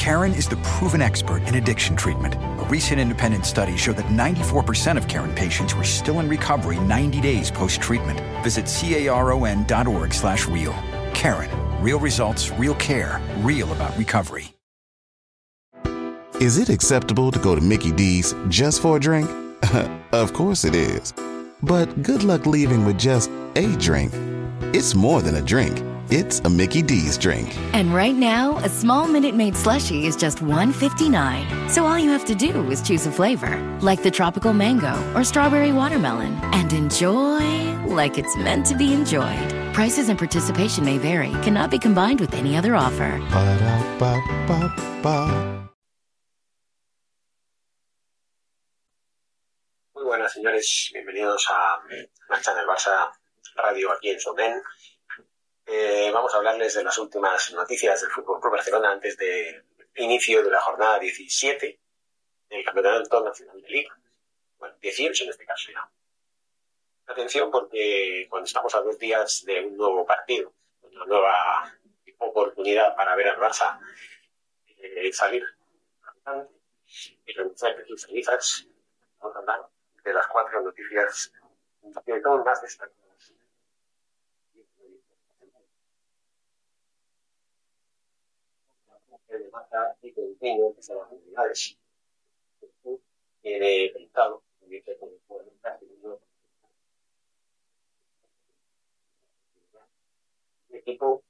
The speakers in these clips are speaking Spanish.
Karen is the proven expert in addiction treatment. A recent independent study showed that 94% of Karen patients were still in recovery 90 days post-treatment. Visit caron.org slash real. Karen. Real results, real care, real about recovery. Is it acceptable to go to Mickey D's just for a drink? of course it is. But good luck leaving with just a drink. It's more than a drink. It's a Mickey D's drink. And right now, a small Minute Maid slushie is just $1.59. So all you have to do is choose a flavor, like the tropical mango or strawberry watermelon, and enjoy like it's meant to be enjoyed. Prices and participation may vary, cannot be combined with any other offer. Ba-da-ba-ba-ba. Muy buenas, señores. Bienvenidos a Marcha del Barça Radio aquí en Sonden. Eh, vamos a hablarles de las últimas noticias del Fútbol Club Barcelona antes del inicio de la jornada 17 del Campeonato Nacional de Liga. Bueno, 18 en este caso ya. Atención porque cuando estamos a dos días de un nuevo partido, una nueva oportunidad para ver al Barça eh, salir y renunciar a sus cenizas, vamos a hablar de las cuatro noticias que son más destacadas. De mata y empeño que son las unidades. Tiene el equipo que intentado en serio de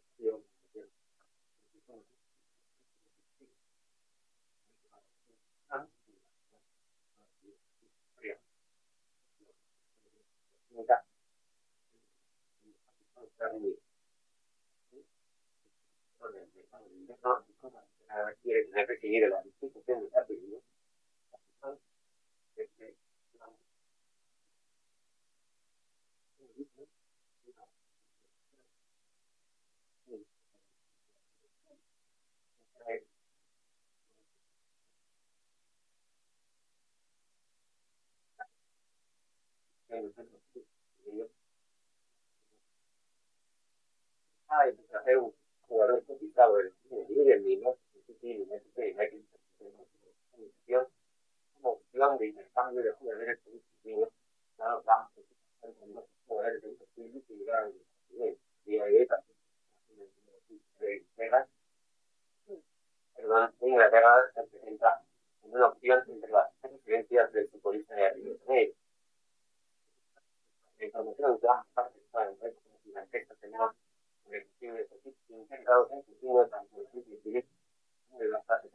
por tener que libertad. La semana contiene tanto llevando condenados a entender que necesita la seguridad de los medios que escribe la necesitan doble quiere tener recibido la institución de jugadores positivos, claro, vamos a tener jugadores de posible que llegaron día de perdón, Inglaterra se presenta en una opción entre las preferencias del futbolista de Río de Janeiro. La información ya participa en redes como la tenemos restricciones integrados en futuro tanto en el civil como en las fases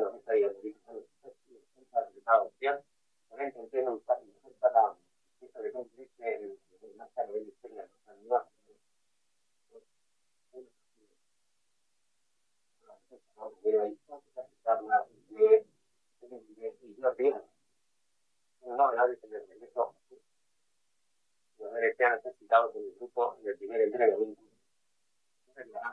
de medida que ahí en la. También intenté no usar la lista de conflictos en más tarde de la de la no, se le regresó. Los que han necesitado con el grupo del primer entrenamiento. La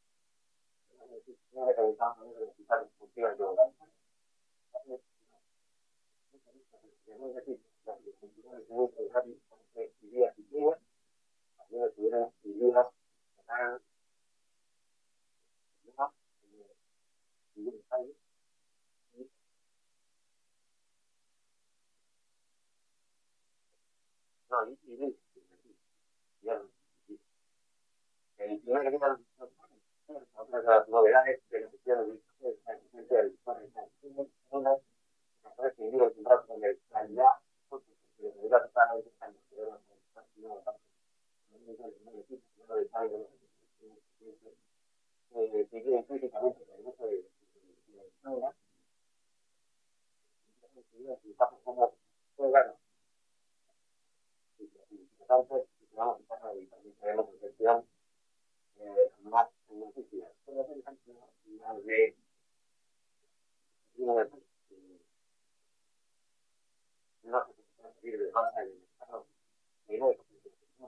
No, ini, ini, yang, yang, yang, yang, otras novedades de la sociedad de del una el de de físicamente,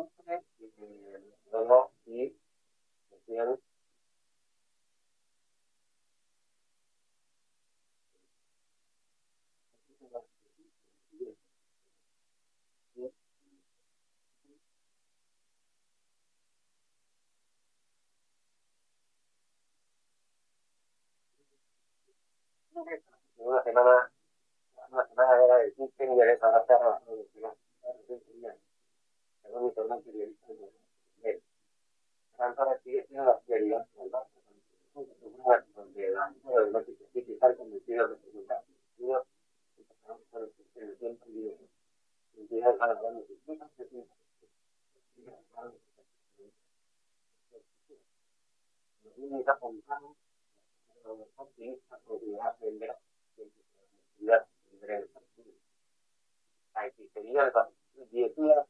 bucle, eh, y decían una semana, una semana de 15 millones, de perdón, la que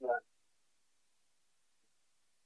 Yeah.